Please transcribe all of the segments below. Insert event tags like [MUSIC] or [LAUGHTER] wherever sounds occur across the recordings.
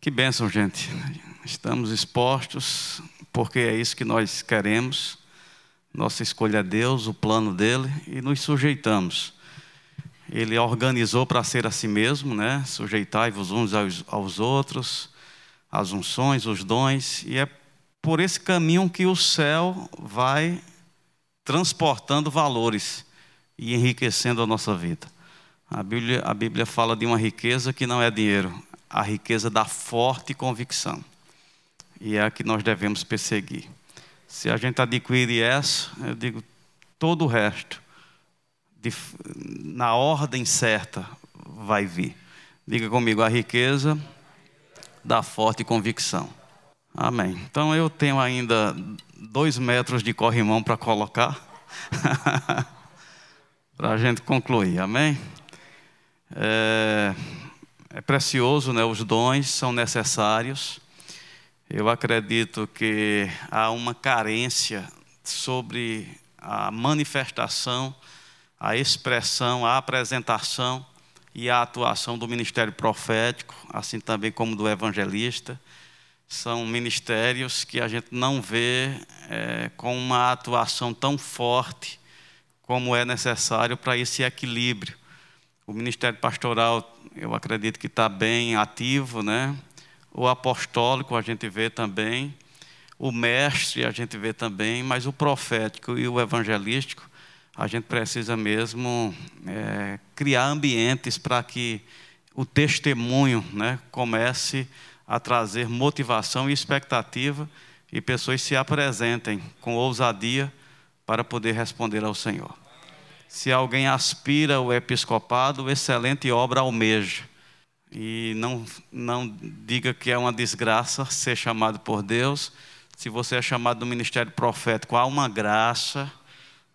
Que bênção, gente. Estamos expostos porque é isso que nós queremos. Nossa escolha é Deus, o plano dele e nos sujeitamos. Ele organizou para ser a si mesmo, né? Sujeitai-vos uns aos, aos outros, as unções, os dons, e é por esse caminho que o céu vai transportando valores e enriquecendo a nossa vida. A Bíblia, a Bíblia fala de uma riqueza que não é dinheiro, a riqueza da forte convicção. E é a que nós devemos perseguir. Se a gente adquirir essa, eu digo, todo o resto, de, na ordem certa, vai vir. Diga comigo, a riqueza da forte convicção. Amém. Então eu tenho ainda dois metros de corrimão para colocar, [LAUGHS] para a gente concluir. Amém. É, é precioso, né? Os dons são necessários. Eu acredito que há uma carência sobre a manifestação, a expressão, a apresentação e a atuação do ministério profético, assim também como do evangelista são ministérios que a gente não vê é, com uma atuação tão forte como é necessário para esse equilíbrio. O ministério pastoral, eu acredito que está bem ativo, né? O apostólico a gente vê também, o mestre a gente vê também, mas o profético e o evangelístico a gente precisa mesmo é, criar ambientes para que o testemunho, né, comece a a trazer motivação e expectativa e pessoas se apresentem com ousadia para poder responder ao Senhor. Se alguém aspira ao episcopado, excelente obra almeja. E não, não diga que é uma desgraça ser chamado por Deus. Se você é chamado do ministério profético, há uma graça.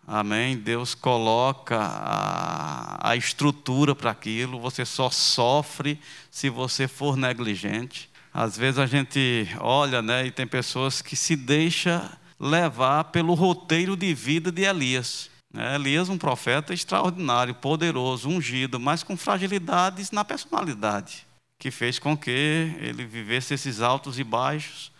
Amém? Deus coloca a, a estrutura para aquilo. Você só sofre se você for negligente. Às vezes a gente olha, né, e tem pessoas que se deixa levar pelo roteiro de vida de Elias. Né? Elias, um profeta extraordinário, poderoso, ungido, mas com fragilidades na personalidade, que fez com que ele vivesse esses altos e baixos,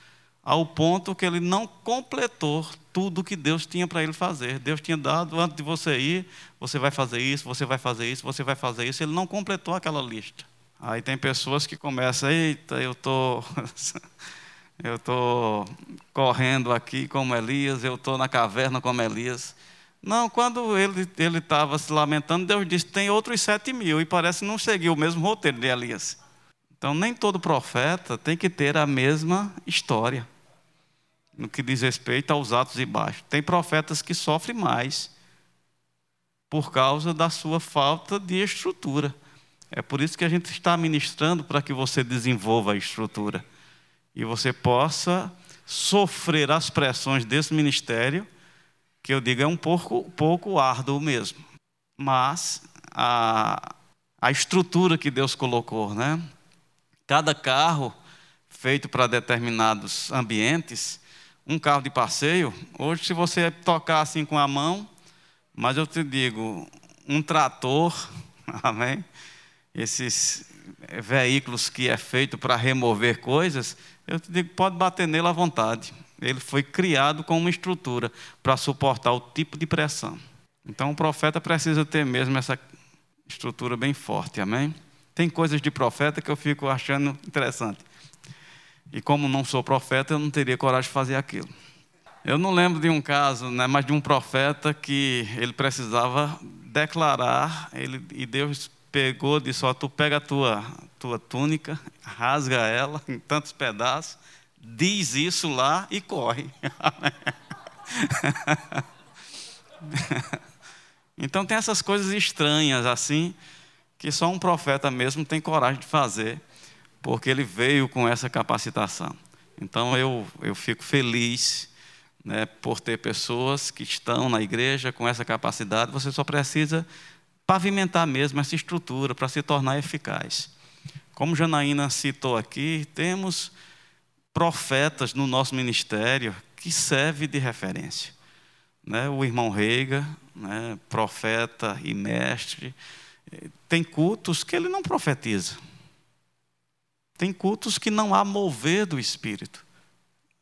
ao ponto que ele não completou tudo que Deus tinha para ele fazer. Deus tinha dado, antes de você ir, você vai fazer isso, você vai fazer isso, você vai fazer isso. Ele não completou aquela lista. Aí tem pessoas que começam, eita, eu tô, [LAUGHS] eu tô correndo aqui como Elias, eu tô na caverna como Elias. Não, quando ele estava se lamentando, Deus disse tem outros sete mil e parece não seguir o mesmo roteiro de Elias. Então nem todo profeta tem que ter a mesma história no que diz respeito aos atos e baixos. Tem profetas que sofrem mais por causa da sua falta de estrutura. É por isso que a gente está ministrando para que você desenvolva a estrutura e você possa sofrer as pressões desse ministério, que eu digo é um pouco, pouco árduo mesmo. Mas a, a estrutura que Deus colocou, né? Cada carro feito para determinados ambientes, um carro de passeio, hoje se você tocar assim com a mão, mas eu te digo, um trator, [LAUGHS] amém? esses veículos que é feito para remover coisas, eu te digo, pode bater nele à vontade. Ele foi criado com uma estrutura para suportar o tipo de pressão. Então o profeta precisa ter mesmo essa estrutura bem forte, amém? Tem coisas de profeta que eu fico achando interessante. E como não sou profeta, eu não teria coragem de fazer aquilo. Eu não lembro de um caso, né, mas de um profeta que ele precisava declarar, ele, e Deus pegou, disse: Ó, tu pega a tua, tua túnica, rasga ela em tantos pedaços, diz isso lá e corre. [LAUGHS] então tem essas coisas estranhas assim, que só um profeta mesmo tem coragem de fazer, porque ele veio com essa capacitação. Então eu, eu fico feliz né, por ter pessoas que estão na igreja com essa capacidade, você só precisa pavimentar mesmo essa estrutura para se tornar eficaz. Como Janaína citou aqui, temos profetas no nosso ministério que servem de referência. Né? O irmão Reiga, né? profeta e mestre, tem cultos que ele não profetiza. Tem cultos que não há mover do Espírito.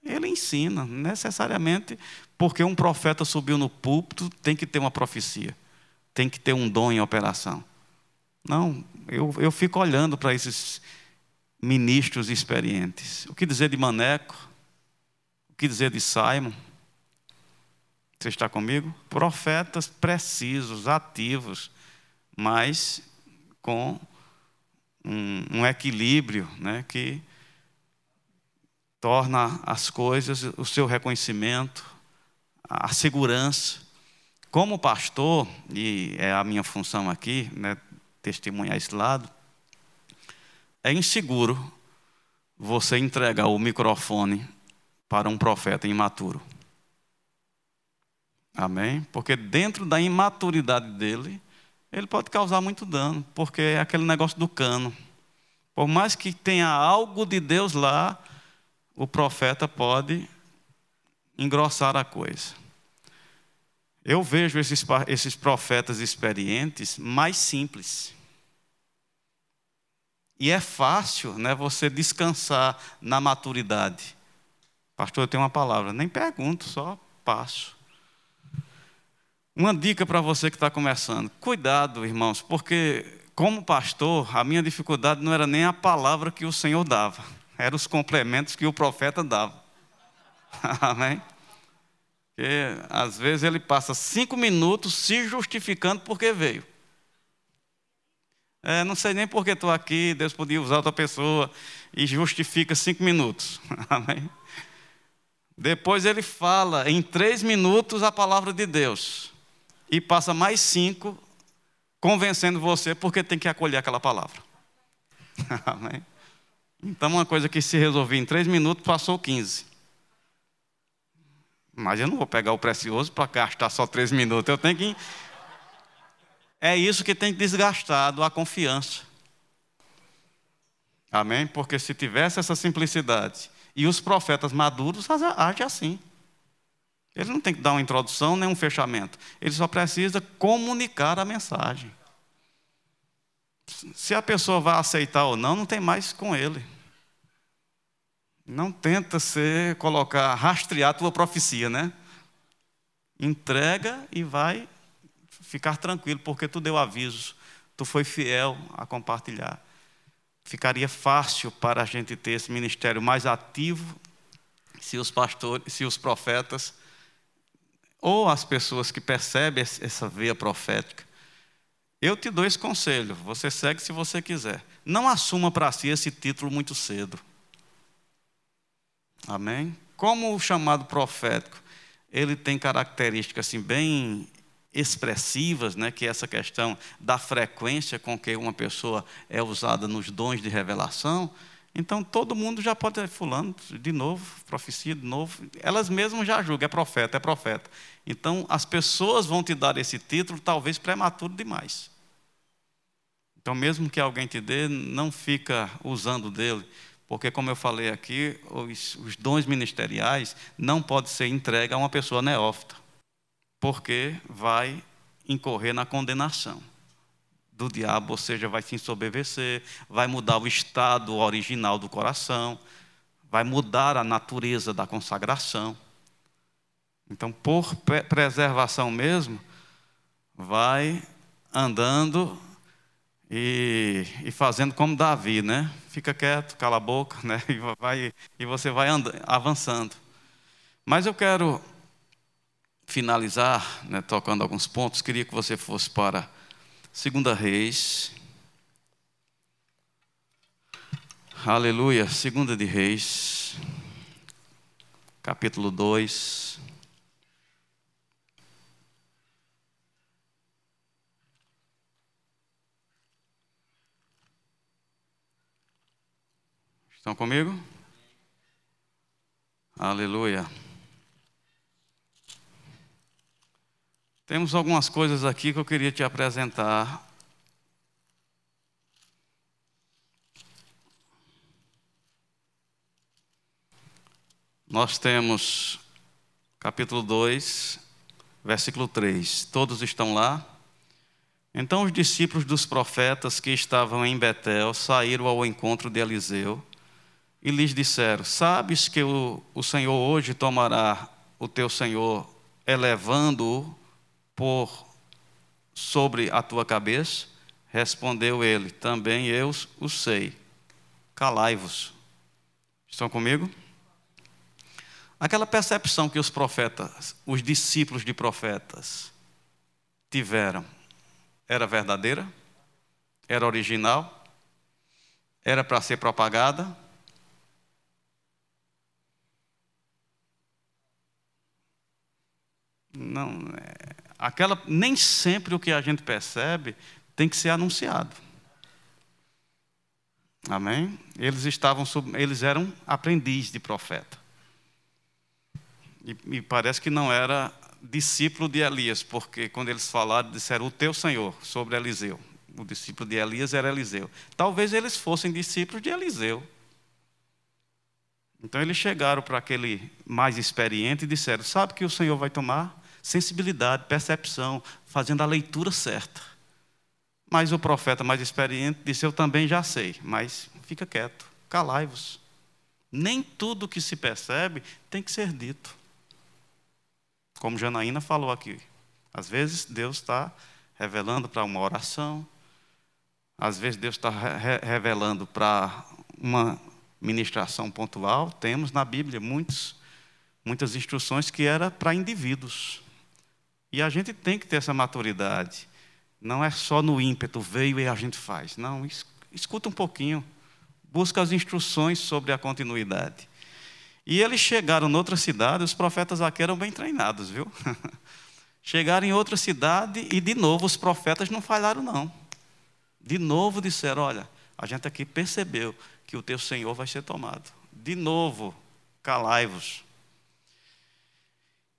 Ele ensina, necessariamente, porque um profeta subiu no púlpito, tem que ter uma profecia, tem que ter um dom em operação. Não, eu, eu fico olhando para esses ministros experientes. O que dizer de Maneco? O que dizer de Simon? Você está comigo? Profetas precisos, ativos, mas com um, um equilíbrio né, que torna as coisas, o seu reconhecimento, a segurança. Como pastor, e é a minha função aqui, né, testemunhar esse lado, é inseguro você entregar o microfone para um profeta imaturo. Amém? Porque dentro da imaturidade dele, ele pode causar muito dano, porque é aquele negócio do cano. Por mais que tenha algo de Deus lá, o profeta pode engrossar a coisa. Eu vejo esses, esses profetas experientes mais simples. E é fácil né, você descansar na maturidade. Pastor, eu tenho uma palavra. Nem pergunto, só passo. Uma dica para você que está começando: cuidado, irmãos, porque, como pastor, a minha dificuldade não era nem a palavra que o Senhor dava, eram os complementos que o profeta dava. [LAUGHS] Amém? Porque às vezes ele passa cinco minutos se justificando porque veio. É, não sei nem por que estou aqui, Deus podia usar outra pessoa e justifica cinco minutos. [LAUGHS] Amém? Depois ele fala em três minutos a palavra de Deus e passa mais cinco convencendo você porque tem que acolher aquela palavra. [LAUGHS] Amém? Então, uma coisa que se resolvia em três minutos, passou 15. Mas eu não vou pegar o precioso para gastar só três minutos. Eu tenho que. É isso que tem desgastado a confiança. Amém? Porque se tivesse essa simplicidade, e os profetas maduros agem assim. Ele não tem que dar uma introdução nem um fechamento. Ele só precisa comunicar a mensagem. Se a pessoa vai aceitar ou não, não tem mais com ele. Não tenta ser, colocar, rastrear a tua profecia, né? Entrega e vai ficar tranquilo, porque tu deu aviso, tu foi fiel a compartilhar. Ficaria fácil para a gente ter esse ministério mais ativo se os pastores, se os profetas ou as pessoas que percebem essa veia profética, eu te dou esse conselho, você segue se você quiser. Não assuma para si esse título muito cedo. Amém? Como o chamado profético, ele tem características assim bem expressivas, né, que é essa questão da frequência com que uma pessoa é usada nos dons de revelação, então todo mundo já pode dizer, fulano, de novo, profecia de novo. Elas mesmas já julgam, é profeta, é profeta. Então as pessoas vão te dar esse título, talvez prematuro demais. Então, mesmo que alguém te dê, não fica usando dele, porque, como eu falei aqui, os, os dons ministeriais não podem ser entregues a uma pessoa neófita, porque vai incorrer na condenação do diabo, ou seja, vai se ensoberbecer, vai mudar o estado original do coração, vai mudar a natureza da consagração. Então, por preservação mesmo, vai andando e, e, fazendo como Davi, né? Fica quieto, cala a boca, né? [LAUGHS] E, vai, e você vai andando, avançando. Mas eu quero finalizar, né, tocando alguns pontos. Queria que você fosse para Segunda Reis. Aleluia. Segunda de Reis. Capítulo 2. Estão comigo? Aleluia. Temos algumas coisas aqui que eu queria te apresentar. Nós temos capítulo 2, versículo 3. Todos estão lá? Então os discípulos dos profetas que estavam em Betel saíram ao encontro de Eliseu e lhes disseram: Sabes que o, o Senhor hoje tomará o teu Senhor, elevando-o por sobre a tua cabeça? Respondeu ele: Também eu o sei. Calai-vos. Estão comigo? Aquela percepção que os profetas, os discípulos de profetas, tiveram, era verdadeira? Era original? Era para ser propagada? Não, é, aquela nem sempre o que a gente percebe tem que ser anunciado. Amém? Eles estavam eles eram aprendizes de profeta. E, e parece que não era discípulo de Elias, porque quando eles falaram, disseram o teu Senhor sobre Eliseu. O discípulo de Elias era Eliseu. Talvez eles fossem discípulos de Eliseu. Então eles chegaram para aquele mais experiente e disseram: Sabe que o Senhor vai tomar? Sensibilidade, percepção, fazendo a leitura certa. Mas o profeta mais experiente disse: Eu também já sei, mas fica quieto, calai-vos. Nem tudo que se percebe tem que ser dito. Como Janaína falou aqui. Às vezes Deus está revelando para uma oração, às vezes Deus está re revelando para uma ministração pontual. Temos na Bíblia muitos, muitas instruções que era para indivíduos. E a gente tem que ter essa maturidade não é só no ímpeto, veio e a gente faz. Não, escuta um pouquinho. Busca as instruções sobre a continuidade. E eles chegaram noutra cidade, os profetas aqui eram bem treinados, viu? [LAUGHS] chegaram em outra cidade e de novo os profetas não falharam, não. De novo disseram: Olha, a gente aqui percebeu que o teu Senhor vai ser tomado. De novo, calai-vos.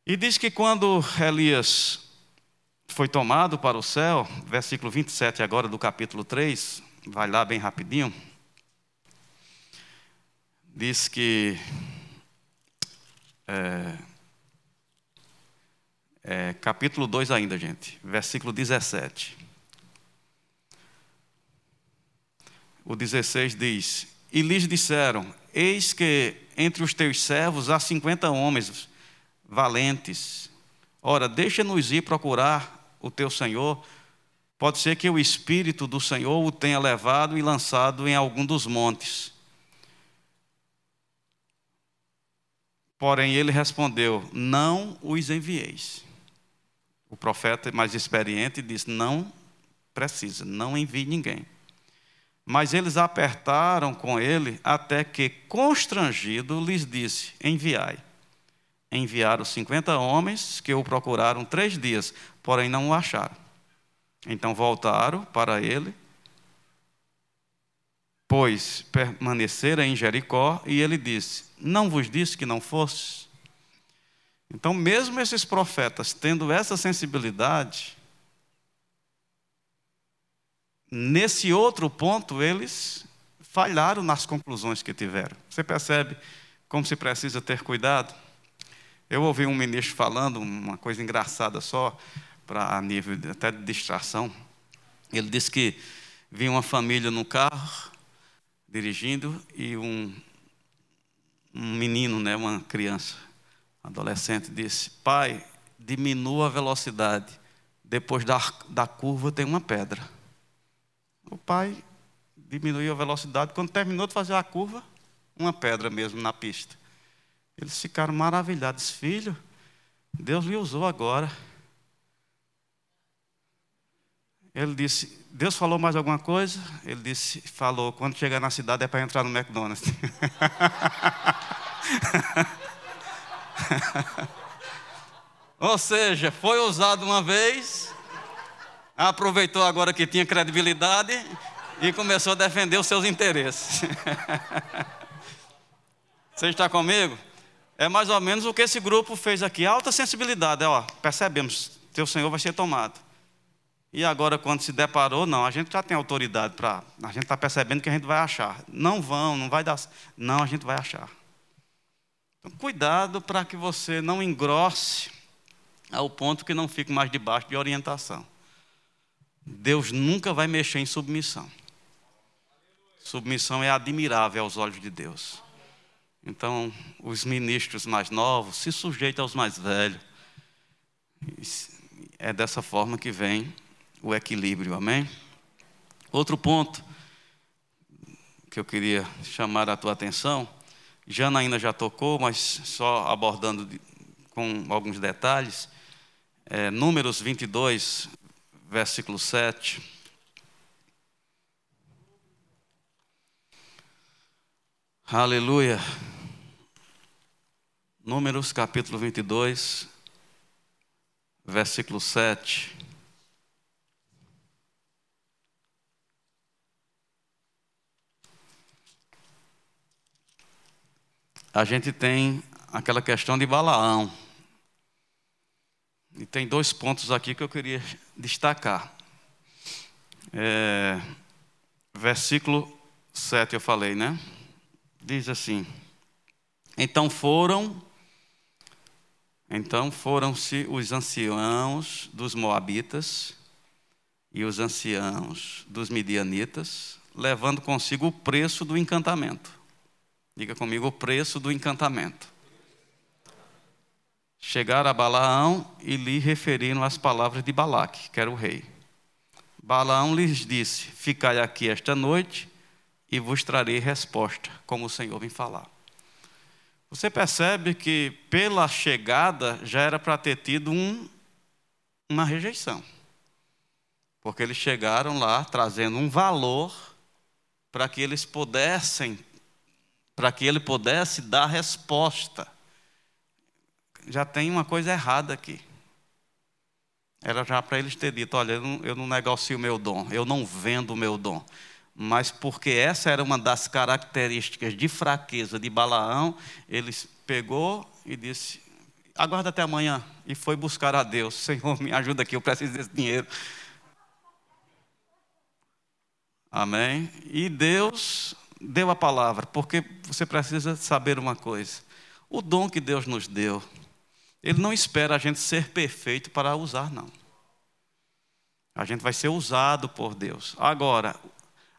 E diz que quando Elias foi tomado para o céu, versículo 27 agora do capítulo 3, vai lá bem rapidinho. Diz que é, é, capítulo 2 ainda, gente, versículo 17. O 16 diz: E lhes disseram: Eis que entre os teus servos há cinquenta homens valentes. Ora, deixa-nos ir procurar o teu Senhor, pode ser que o Espírito do Senhor o tenha levado e lançado em algum dos montes. Porém, ele respondeu: Não os envieis. O profeta mais experiente disse: Não precisa, não envie ninguém. Mas eles apertaram com ele até que, constrangido, lhes disse: Enviai. Enviaram cinquenta homens que o procuraram três dias, porém não o acharam. Então voltaram para ele, pois permaneceram em Jericó, e ele disse: Não vos disse que não fosse? Então, mesmo esses profetas tendo essa sensibilidade, nesse outro ponto eles falharam nas conclusões que tiveram. Você percebe como se precisa ter cuidado? Eu ouvi um ministro falando uma coisa engraçada só para nível até de distração. Ele disse que vinha uma família no carro, dirigindo, e um, um menino, né, uma criança, um adolescente, disse: Pai, diminua a velocidade, depois da, da curva tem uma pedra. O pai diminuiu a velocidade, quando terminou de fazer a curva, uma pedra mesmo na pista. Eles ficaram maravilhados, filho, Deus lhe usou agora. Ele disse: Deus falou mais alguma coisa? Ele disse: Falou, quando chegar na cidade é para entrar no McDonald's. [LAUGHS] Ou seja, foi usado uma vez, aproveitou agora que tinha credibilidade e começou a defender os seus interesses. [LAUGHS] Você está comigo? É mais ou menos o que esse grupo fez aqui. Alta sensibilidade, ó, percebemos, teu Senhor vai ser tomado. E agora, quando se deparou, não, a gente já tem autoridade para. A gente está percebendo que a gente vai achar. Não vão, não vai dar. Não, a gente vai achar. Então, cuidado para que você não engrosse ao ponto que não fique mais debaixo de orientação. Deus nunca vai mexer em submissão. Submissão é admirável aos olhos de Deus. Então, os ministros mais novos se sujeitam aos mais velhos. É dessa forma que vem o equilíbrio, amém? Outro ponto que eu queria chamar a tua atenção, Janaína já tocou, mas só abordando com alguns detalhes, é, Números 22, versículo 7. Aleluia. Números capítulo 22, versículo 7. A gente tem aquela questão de Balaão. E tem dois pontos aqui que eu queria destacar. É, versículo 7 eu falei, né? Diz assim: Então foram, então foram-se os anciãos dos Moabitas e os anciãos dos Midianitas, levando consigo o preço do encantamento. Diga comigo o preço do encantamento. Chegaram a Balaão e lhe referiram as palavras de Balaque, que era o rei. Balaão lhes disse: Ficai aqui esta noite e vos trarei resposta, como o Senhor vem falar. Você percebe que pela chegada já era para ter tido um, uma rejeição. Porque eles chegaram lá trazendo um valor para que eles pudessem, para que ele pudesse dar resposta já tem uma coisa errada aqui. Era já para eles ter dito: olha, eu não, eu não negocio o meu dom, eu não vendo o meu dom. Mas porque essa era uma das características de fraqueza de Balaão, eles pegou e disse: aguarda até amanhã. E foi buscar a Deus: [LAUGHS] Senhor, me ajuda aqui, eu preciso desse dinheiro. Amém? E Deus deu a palavra, porque você precisa saber uma coisa: o dom que Deus nos deu, ele não espera a gente ser perfeito para usar, não. A gente vai ser usado por Deus. Agora,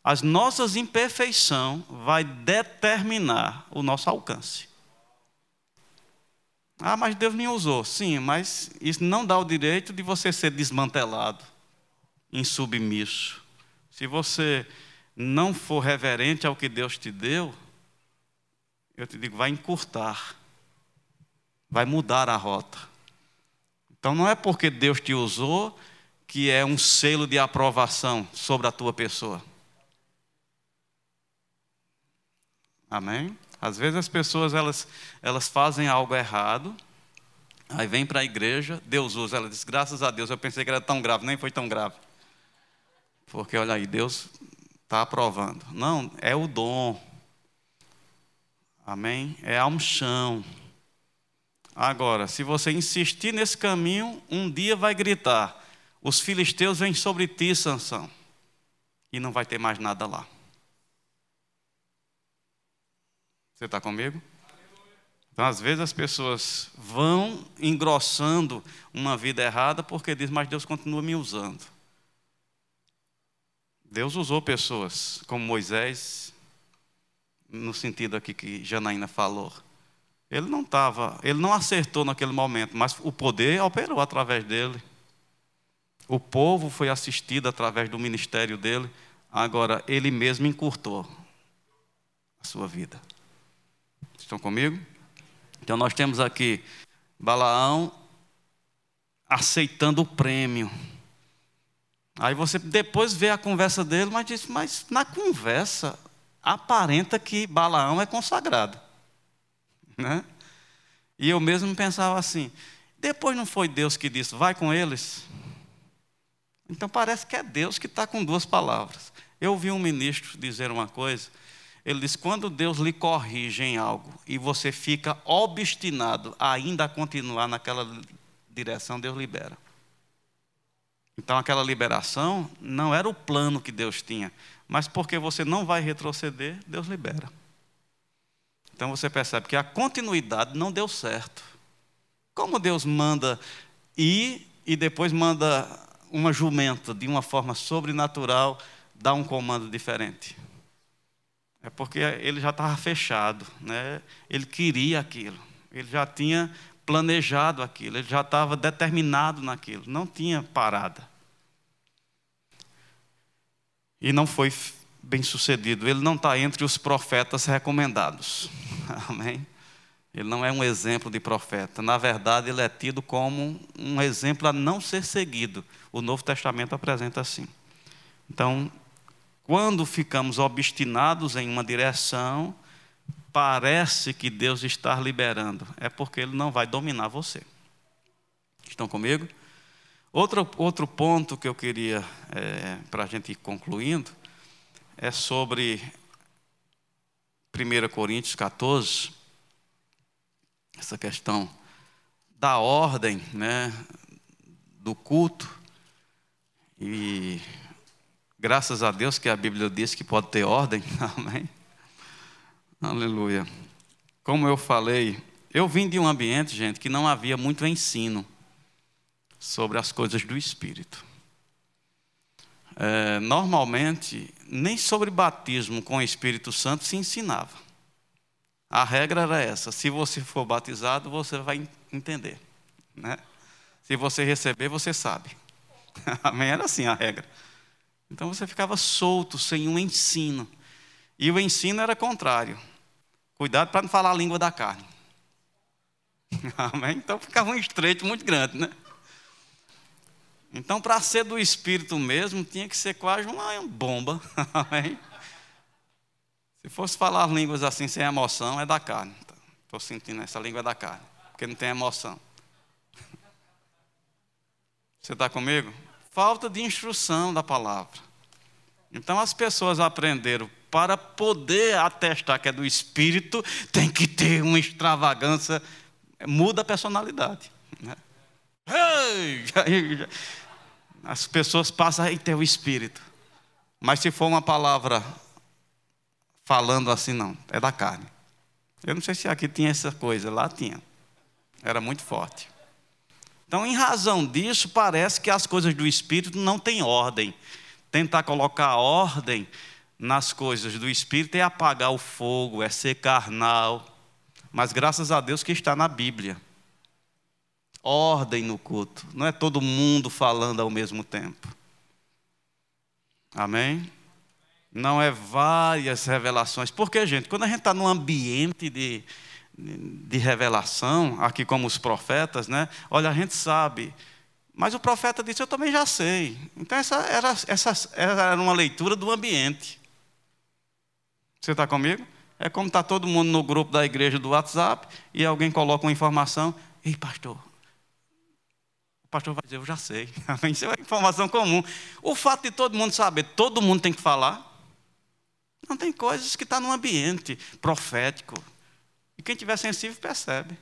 as nossas imperfeições vai determinar o nosso alcance. Ah, mas Deus me usou. Sim, mas isso não dá o direito de você ser desmantelado, insubmisso. Se você não for reverente ao que Deus te deu, eu te digo, vai encurtar vai mudar a rota. Então não é porque Deus te usou que é um selo de aprovação sobre a tua pessoa. Amém? Às vezes as pessoas elas, elas fazem algo errado, aí vem para a igreja, Deus usa, ela diz, graças a Deus, eu pensei que era tão grave, nem foi tão grave. Porque olha aí, Deus está aprovando. Não, é o dom. Amém? É a unção. Agora, se você insistir nesse caminho, um dia vai gritar: os filisteus vêm sobre ti, Sansão. E não vai ter mais nada lá. Você está comigo? Então, às vezes as pessoas vão engrossando uma vida errada porque diz, mas Deus continua me usando. Deus usou pessoas como Moisés, no sentido aqui que Janaína falou. Ele não estava, ele não acertou naquele momento, mas o poder operou através dele. O povo foi assistido através do ministério dele. Agora, ele mesmo encurtou a sua vida. Estão comigo? Então, nós temos aqui Balaão aceitando o prêmio. Aí você depois vê a conversa dele, mas diz: Mas na conversa aparenta que Balaão é consagrado. Né? E eu mesmo pensava assim: depois não foi Deus que disse, vai com eles? Então parece que é Deus que está com duas palavras. Eu ouvi um ministro dizer uma coisa. Ele disse: quando Deus lhe corrige em algo e você fica obstinado ainda a continuar naquela direção, Deus libera. Então aquela liberação não era o plano que Deus tinha, mas porque você não vai retroceder, Deus libera. Então você percebe que a continuidade não deu certo. Como Deus manda ir e depois manda uma jumenta de uma forma sobrenatural dá um comando diferente? É porque ele já estava fechado, né? ele queria aquilo, ele já tinha planejado aquilo, ele já estava determinado naquilo, não tinha parada. E não foi bem sucedido, ele não está entre os profetas recomendados. [LAUGHS] Amém? Ele não é um exemplo de profeta. Na verdade, ele é tido como um exemplo a não ser seguido. O Novo Testamento apresenta assim. Então, quando ficamos obstinados em uma direção, parece que Deus está liberando. É porque Ele não vai dominar você. Estão comigo? Outro, outro ponto que eu queria, é, para a gente ir concluindo, é sobre 1 Coríntios 14 essa questão da ordem, né, do culto. E graças a Deus que a Bíblia diz que pode ter ordem. [LAUGHS] Amém. Aleluia. Como eu falei, eu vim de um ambiente, gente, que não havia muito ensino sobre as coisas do Espírito. É, normalmente, nem sobre batismo com o Espírito Santo se ensinava. A regra era essa: se você for batizado, você vai entender. Né? Se você receber, você sabe. [LAUGHS] Amém? Era assim a regra. Então você ficava solto, sem um ensino. E o ensino era contrário. Cuidado para não falar a língua da carne. [LAUGHS] Amém? Então ficava um estreito muito grande, né? Então, para ser do Espírito mesmo, tinha que ser quase uma bomba. [LAUGHS] Amém? Se fosse falar línguas assim sem emoção, é da carne. Estou sentindo essa língua é da carne, porque não tem emoção. [LAUGHS] Você está comigo? Falta de instrução da palavra. Então as pessoas aprenderam para poder atestar que é do Espírito, tem que ter uma extravagância, muda a personalidade. Né? As pessoas passam a ter o Espírito. Mas se for uma palavra falando assim, não, é da carne. Eu não sei se aqui tinha essa coisa, lá tinha. Era muito forte. Então, em razão disso, parece que as coisas do Espírito não têm ordem. Tentar colocar ordem nas coisas do Espírito é apagar o fogo, é ser carnal. Mas graças a Deus que está na Bíblia. Ordem no culto. Não é todo mundo falando ao mesmo tempo. Amém? não é várias revelações. Porque, gente, quando a gente está num ambiente de, de revelação, aqui como os profetas, né? Olha, a gente sabe. Mas o profeta disse, eu também já sei. Então, essa era, essa era uma leitura do ambiente. Você está comigo? É como está todo mundo no grupo da igreja do WhatsApp e alguém coloca uma informação. Ei, pastor, o pastor vai dizer, eu já sei. [LAUGHS] Isso é uma informação comum. O fato de todo mundo saber, todo mundo tem que falar. Não tem coisas que estão tá no ambiente profético. E quem tiver sensível percebe.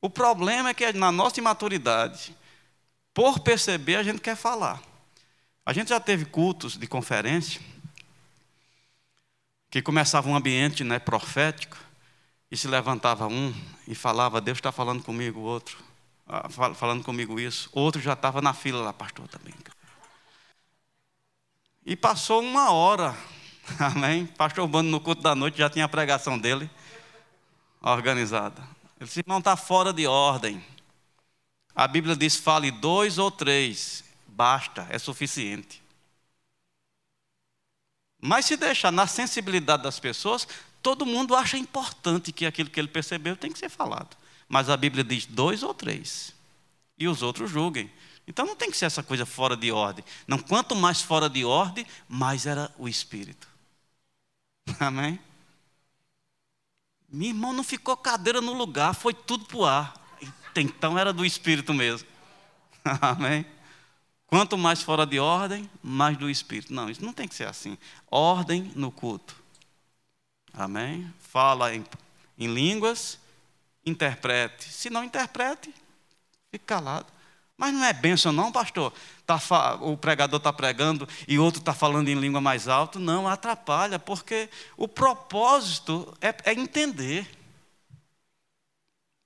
O problema é que na nossa imaturidade, por perceber, a gente quer falar. A gente já teve cultos de conferência que começava um ambiente né, profético e se levantava um e falava, Deus está falando comigo, outro, ah, falando comigo isso. Outro já estava na fila lá, pastor também. E passou uma hora [LAUGHS] Amém? Pastor Bando, no culto da noite, já tinha a pregação dele organizada. Ele disse: não está fora de ordem. A Bíblia diz: fale dois ou três, basta, é suficiente. Mas se deixar na sensibilidade das pessoas, todo mundo acha importante que aquilo que ele percebeu tem que ser falado. Mas a Bíblia diz dois ou três. E os outros julguem. Então não tem que ser essa coisa fora de ordem. Não, quanto mais fora de ordem, mais era o Espírito. [LAUGHS] Amém? Meu irmão não ficou cadeira no lugar, foi tudo para o ar. Então era do Espírito mesmo. [LAUGHS] Amém? Quanto mais fora de ordem, mais do Espírito. Não, isso não tem que ser assim. Ordem no culto. Amém? Fala em, em línguas, interprete. Se não interprete, fique calado. Mas não é bênção, não, pastor. Tá, o pregador está pregando e outro está falando em língua mais alta. Não, atrapalha, porque o propósito é, é entender.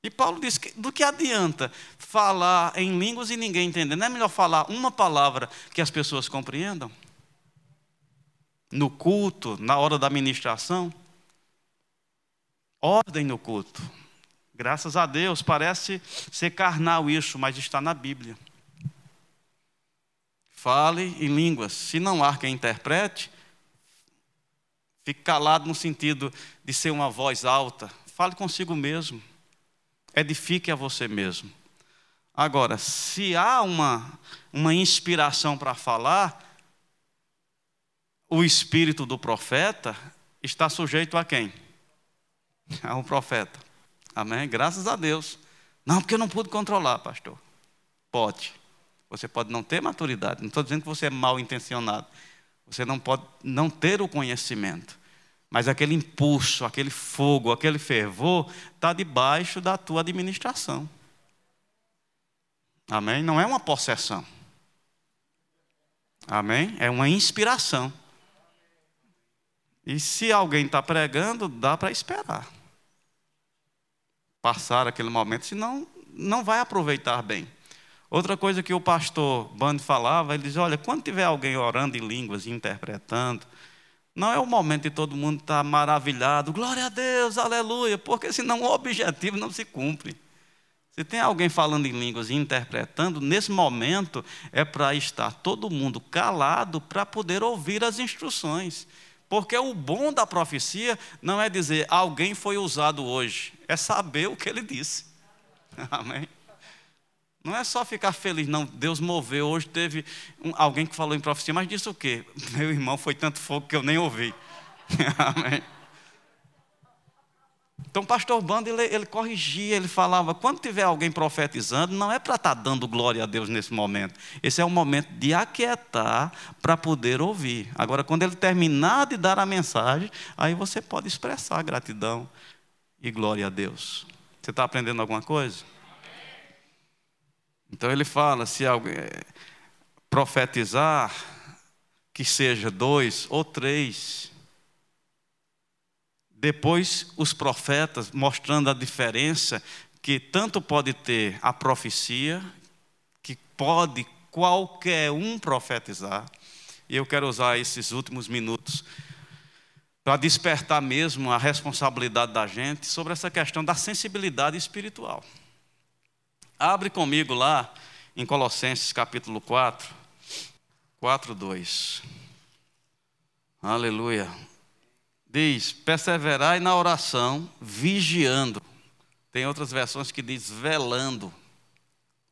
E Paulo diz que do que adianta falar em línguas e ninguém entender? Não é melhor falar uma palavra que as pessoas compreendam? No culto, na hora da ministração? Ordem no culto. Graças a Deus, parece ser carnal isso, mas está na Bíblia. Fale em línguas. Se não há quem interprete, fique calado no sentido de ser uma voz alta. Fale consigo mesmo. Edifique a você mesmo. Agora, se há uma, uma inspiração para falar, o espírito do profeta está sujeito a quem? [LAUGHS] Ao profeta. Amém? Graças a Deus. Não, porque eu não pude controlar, pastor. Pode. Você pode não ter maturidade. Não estou dizendo que você é mal intencionado. Você não pode não ter o conhecimento. Mas aquele impulso, aquele fogo, aquele fervor está debaixo da tua administração. Amém? Não é uma possessão. Amém? É uma inspiração. E se alguém está pregando, dá para esperar. Passar aquele momento, senão não vai aproveitar bem. Outra coisa que o pastor Band falava, ele diz: olha, quando tiver alguém orando em línguas interpretando, não é o momento de todo mundo estar maravilhado, glória a Deus, aleluia, porque senão o objetivo não se cumpre. Se tem alguém falando em línguas e interpretando, nesse momento é para estar todo mundo calado para poder ouvir as instruções. Porque o bom da profecia não é dizer alguém foi usado hoje, é saber o que ele disse. [LAUGHS] Amém? Não é só ficar feliz, não. Deus moveu. Hoje teve um, alguém que falou em profecia, mas disse o quê? [LAUGHS] Meu irmão, foi tanto fogo que eu nem ouvi. [LAUGHS] Amém. Então, o pastor Bando, ele, ele, corrigia, ele falava: quando tiver alguém profetizando, não é para estar tá dando glória a Deus nesse momento. Esse é o momento de aquietar para poder ouvir. Agora, quando ele terminar de dar a mensagem, aí você pode expressar gratidão e glória a Deus. Você está aprendendo alguma coisa? Então ele fala: se alguém profetizar, que seja dois ou três. Depois, os profetas, mostrando a diferença que tanto pode ter a profecia, que pode qualquer um profetizar, e eu quero usar esses últimos minutos para despertar mesmo a responsabilidade da gente sobre essa questão da sensibilidade espiritual. Abre comigo lá em Colossenses capítulo 4, 4, 2. Aleluia. Diz: perseverai na oração, vigiando. Tem outras versões que diz velando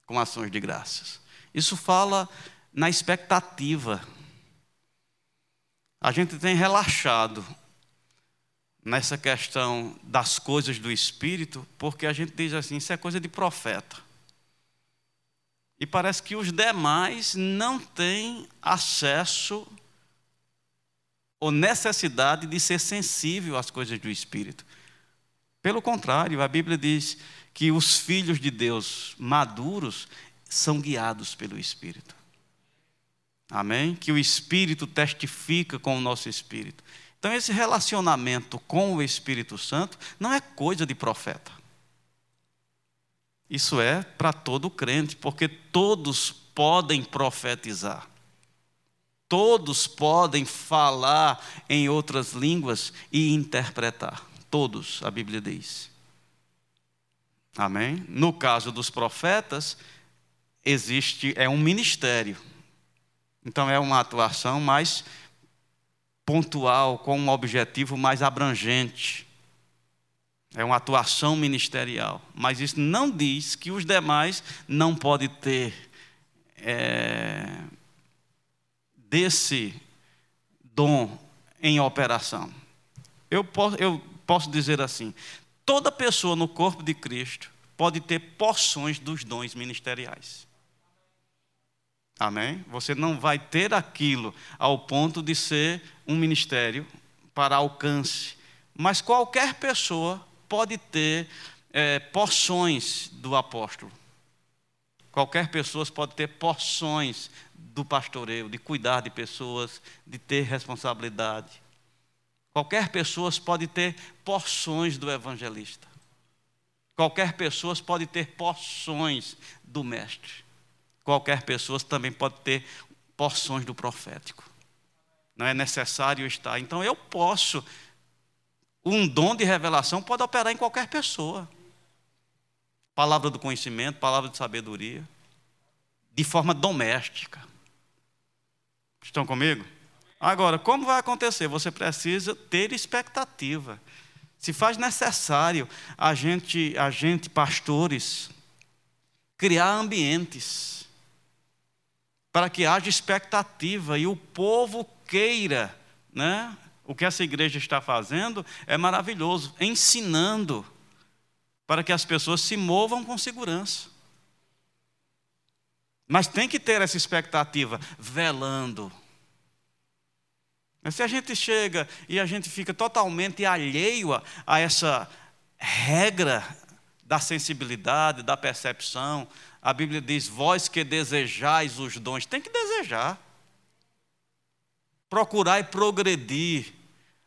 com ações de graças. Isso fala na expectativa. A gente tem relaxado nessa questão das coisas do espírito, porque a gente diz assim: isso é coisa de profeta. E parece que os demais não têm acesso ou necessidade de ser sensível às coisas do Espírito. Pelo contrário, a Bíblia diz que os filhos de Deus maduros são guiados pelo Espírito. Amém? Que o Espírito testifica com o nosso Espírito. Então, esse relacionamento com o Espírito Santo não é coisa de profeta. Isso é para todo crente, porque todos podem profetizar. Todos podem falar em outras línguas e interpretar. Todos, a Bíblia diz. Amém? No caso dos profetas, existe, é um ministério. Então é uma atuação mais pontual, com um objetivo mais abrangente. É uma atuação ministerial. Mas isso não diz que os demais não podem ter é, desse dom em operação. Eu posso, eu posso dizer assim: toda pessoa no corpo de Cristo pode ter porções dos dons ministeriais. Amém? Você não vai ter aquilo ao ponto de ser um ministério para alcance, mas qualquer pessoa pode ter é, porções do apóstolo. Qualquer pessoa pode ter porções do pastoreio, de cuidar de pessoas, de ter responsabilidade. Qualquer pessoa pode ter porções do evangelista. Qualquer pessoa pode ter porções do mestre. Qualquer pessoa também pode ter porções do profético. Não é necessário estar. Então eu posso. Um dom de revelação pode operar em qualquer pessoa. Palavra do conhecimento, palavra de sabedoria. De forma doméstica. Estão comigo? Agora, como vai acontecer? Você precisa ter expectativa. Se faz necessário a gente, a gente, pastores, criar ambientes para que haja expectativa e o povo queira, né? O que essa igreja está fazendo é maravilhoso, ensinando para que as pessoas se movam com segurança. Mas tem que ter essa expectativa, velando, mas se a gente chega e a gente fica totalmente alheio a, essa regra da sensibilidade, da percepção, a Bíblia diz: vós que desejais os dons, tem que desejar. Procurar e progredir.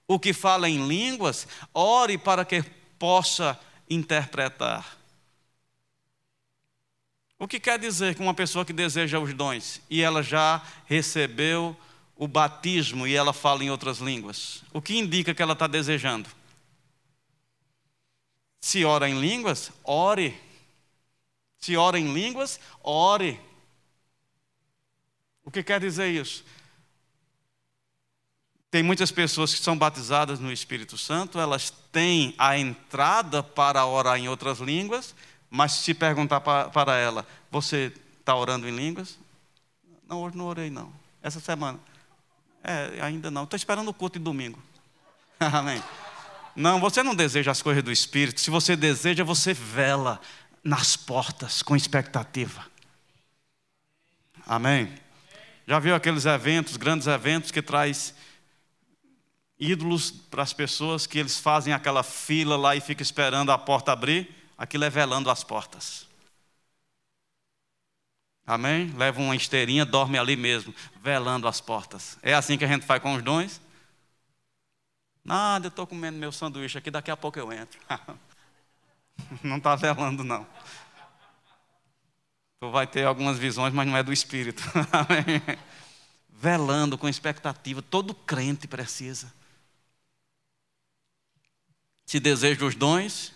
O que fala em línguas, ore para que possa interpretar. O que quer dizer que uma pessoa que deseja os dons e ela já recebeu o batismo e ela fala em outras línguas? O que indica que ela está desejando? Se ora em línguas, ore. Se ora em línguas, ore. O que quer dizer isso? Tem muitas pessoas que são batizadas no Espírito Santo, elas têm a entrada para orar em outras línguas, mas se perguntar para ela, você está orando em línguas? Não, hoje não orei não. Essa semana. É, ainda não. Estou esperando o culto de domingo. [LAUGHS] Amém. Não, você não deseja as coisas do Espírito. Se você deseja, você vela nas portas com expectativa. Amém. Já viu aqueles eventos, grandes eventos que traz ídolos para as pessoas que eles fazem aquela fila lá e ficam esperando a porta abrir? Aquilo é velando as portas. Amém? Leva uma esteirinha, dorme ali mesmo, velando as portas. É assim que a gente faz com os dons? Nada, eu estou comendo meu sanduíche aqui, daqui a pouco eu entro. [LAUGHS] não está velando, não. Tu vai ter algumas visões, mas não é do Espírito. [LAUGHS] Amém? Velando com expectativa, todo crente precisa. Se deseja os dons,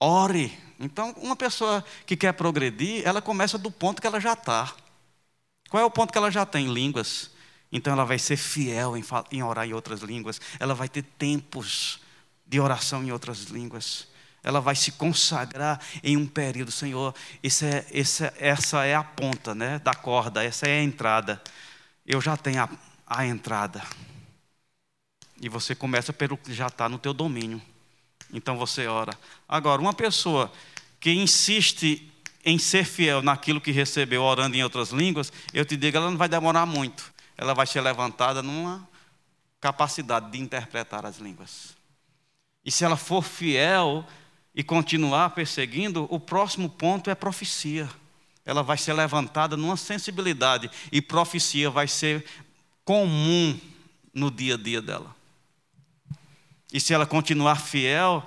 ore então, uma pessoa que quer progredir, ela começa do ponto que ela já está. Qual é o ponto que ela já tem? Línguas. Então, ela vai ser fiel em, em orar em outras línguas. Ela vai ter tempos de oração em outras línguas. Ela vai se consagrar em um período, Senhor. É, esse, essa é a ponta né, da corda, essa é a entrada. Eu já tenho a, a entrada. E você começa pelo que já está no teu domínio. Então você ora. Agora, uma pessoa que insiste em ser fiel naquilo que recebeu, orando em outras línguas, eu te digo, ela não vai demorar muito. Ela vai ser levantada numa capacidade de interpretar as línguas. E se ela for fiel e continuar perseguindo, o próximo ponto é profecia. Ela vai ser levantada numa sensibilidade e profecia vai ser comum no dia a dia dela. E se ela continuar fiel,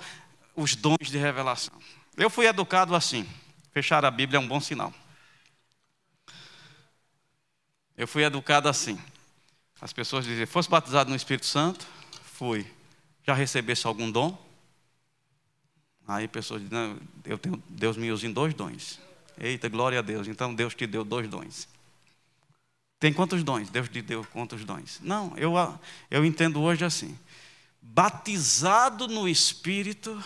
os dons de revelação. Eu fui educado assim. Fechar a Bíblia é um bom sinal. Eu fui educado assim. As pessoas diziam: fosse batizado no Espírito Santo? Fui. Já recebesse algum dom? Aí pessoas dizem: eu tenho, Deus me usa em dois dons. Eita, glória a Deus. Então Deus te deu dois dons. Tem quantos dons? Deus te deu quantos dons? Não, eu, eu entendo hoje assim batizado no Espírito,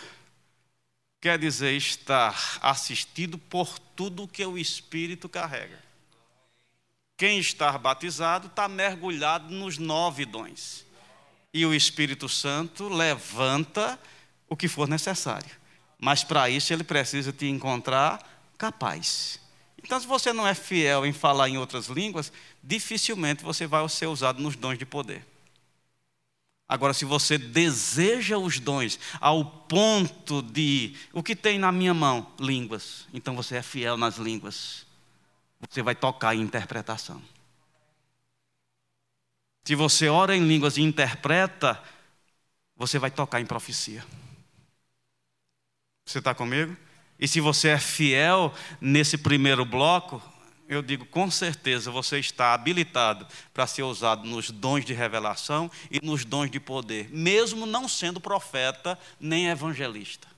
quer dizer estar assistido por tudo que o Espírito carrega. Quem está batizado está mergulhado nos nove dons. E o Espírito Santo levanta o que for necessário. Mas para isso ele precisa te encontrar capaz. Então, se você não é fiel em falar em outras línguas, dificilmente você vai ser usado nos dons de poder. Agora, se você deseja os dons ao ponto de o que tem na minha mão? Línguas. Então você é fiel nas línguas. Você vai tocar em interpretação. Se você ora em línguas e interpreta, você vai tocar em profecia. Você está comigo? E se você é fiel nesse primeiro bloco, eu digo com certeza você está habilitado para ser usado nos dons de revelação e nos dons de poder, mesmo não sendo profeta nem evangelista.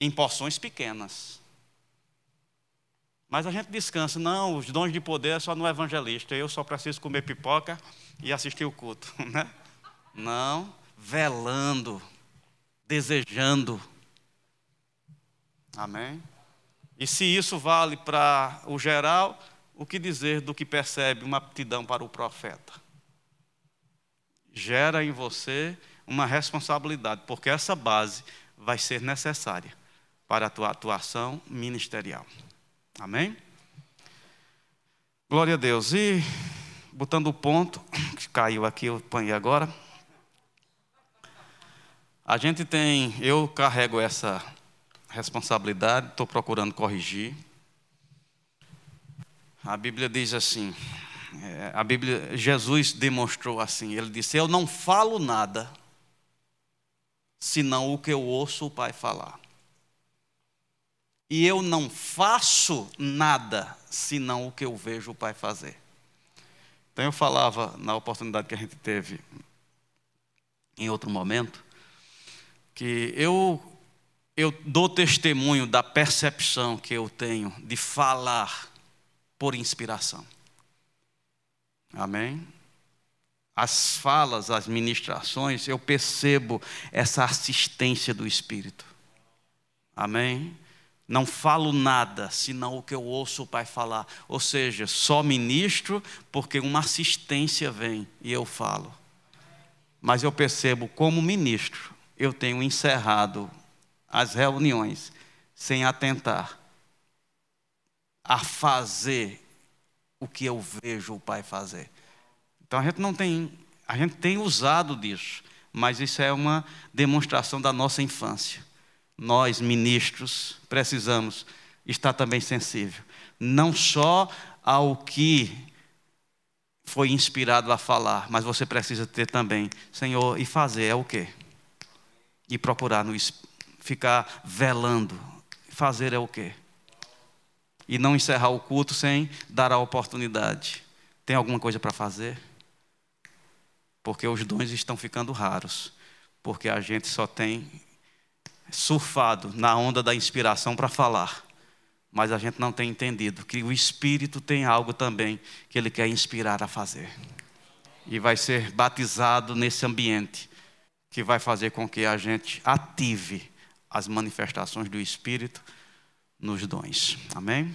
Em porções pequenas. Mas a gente descansa, não, os dons de poder é só no evangelista, eu só preciso comer pipoca e assistir o culto, [LAUGHS] né? Não, velando, desejando. Amém? E se isso vale para o geral, o que dizer do que percebe uma aptidão para o profeta? Gera em você uma responsabilidade, porque essa base vai ser necessária para a tua atuação ministerial. Amém? Glória a Deus. E botando o ponto, [COUGHS] que caiu aqui, eu apanhei agora. A gente tem, eu carrego essa responsabilidade, estou procurando corrigir. A Bíblia diz assim, é, a Bíblia, Jesus demonstrou assim, ele disse: Eu não falo nada, senão o que eu ouço o Pai falar e eu não faço nada senão o que eu vejo o Pai fazer. Então eu falava na oportunidade que a gente teve em outro momento que eu eu dou testemunho da percepção que eu tenho de falar por inspiração. Amém? As falas, as ministrações, eu percebo essa assistência do Espírito. Amém? Não falo nada, senão o que eu ouço o Pai falar. Ou seja, só ministro porque uma assistência vem e eu falo. Mas eu percebo como ministro, eu tenho encerrado as reuniões sem atentar a fazer o que eu vejo o Pai fazer. Então a gente não tem, a gente tem usado disso, mas isso é uma demonstração da nossa infância nós, ministros, precisamos estar também sensível. Não só ao que foi inspirado a falar, mas você precisa ter também, Senhor, e fazer é o quê? E procurar no, ficar velando. Fazer é o quê? E não encerrar o culto sem dar a oportunidade. Tem alguma coisa para fazer? Porque os dons estão ficando raros. Porque a gente só tem surfado na onda da inspiração para falar, mas a gente não tem entendido que o Espírito tem algo também que ele quer inspirar a fazer. E vai ser batizado nesse ambiente que vai fazer com que a gente ative as manifestações do Espírito nos dons. Amém?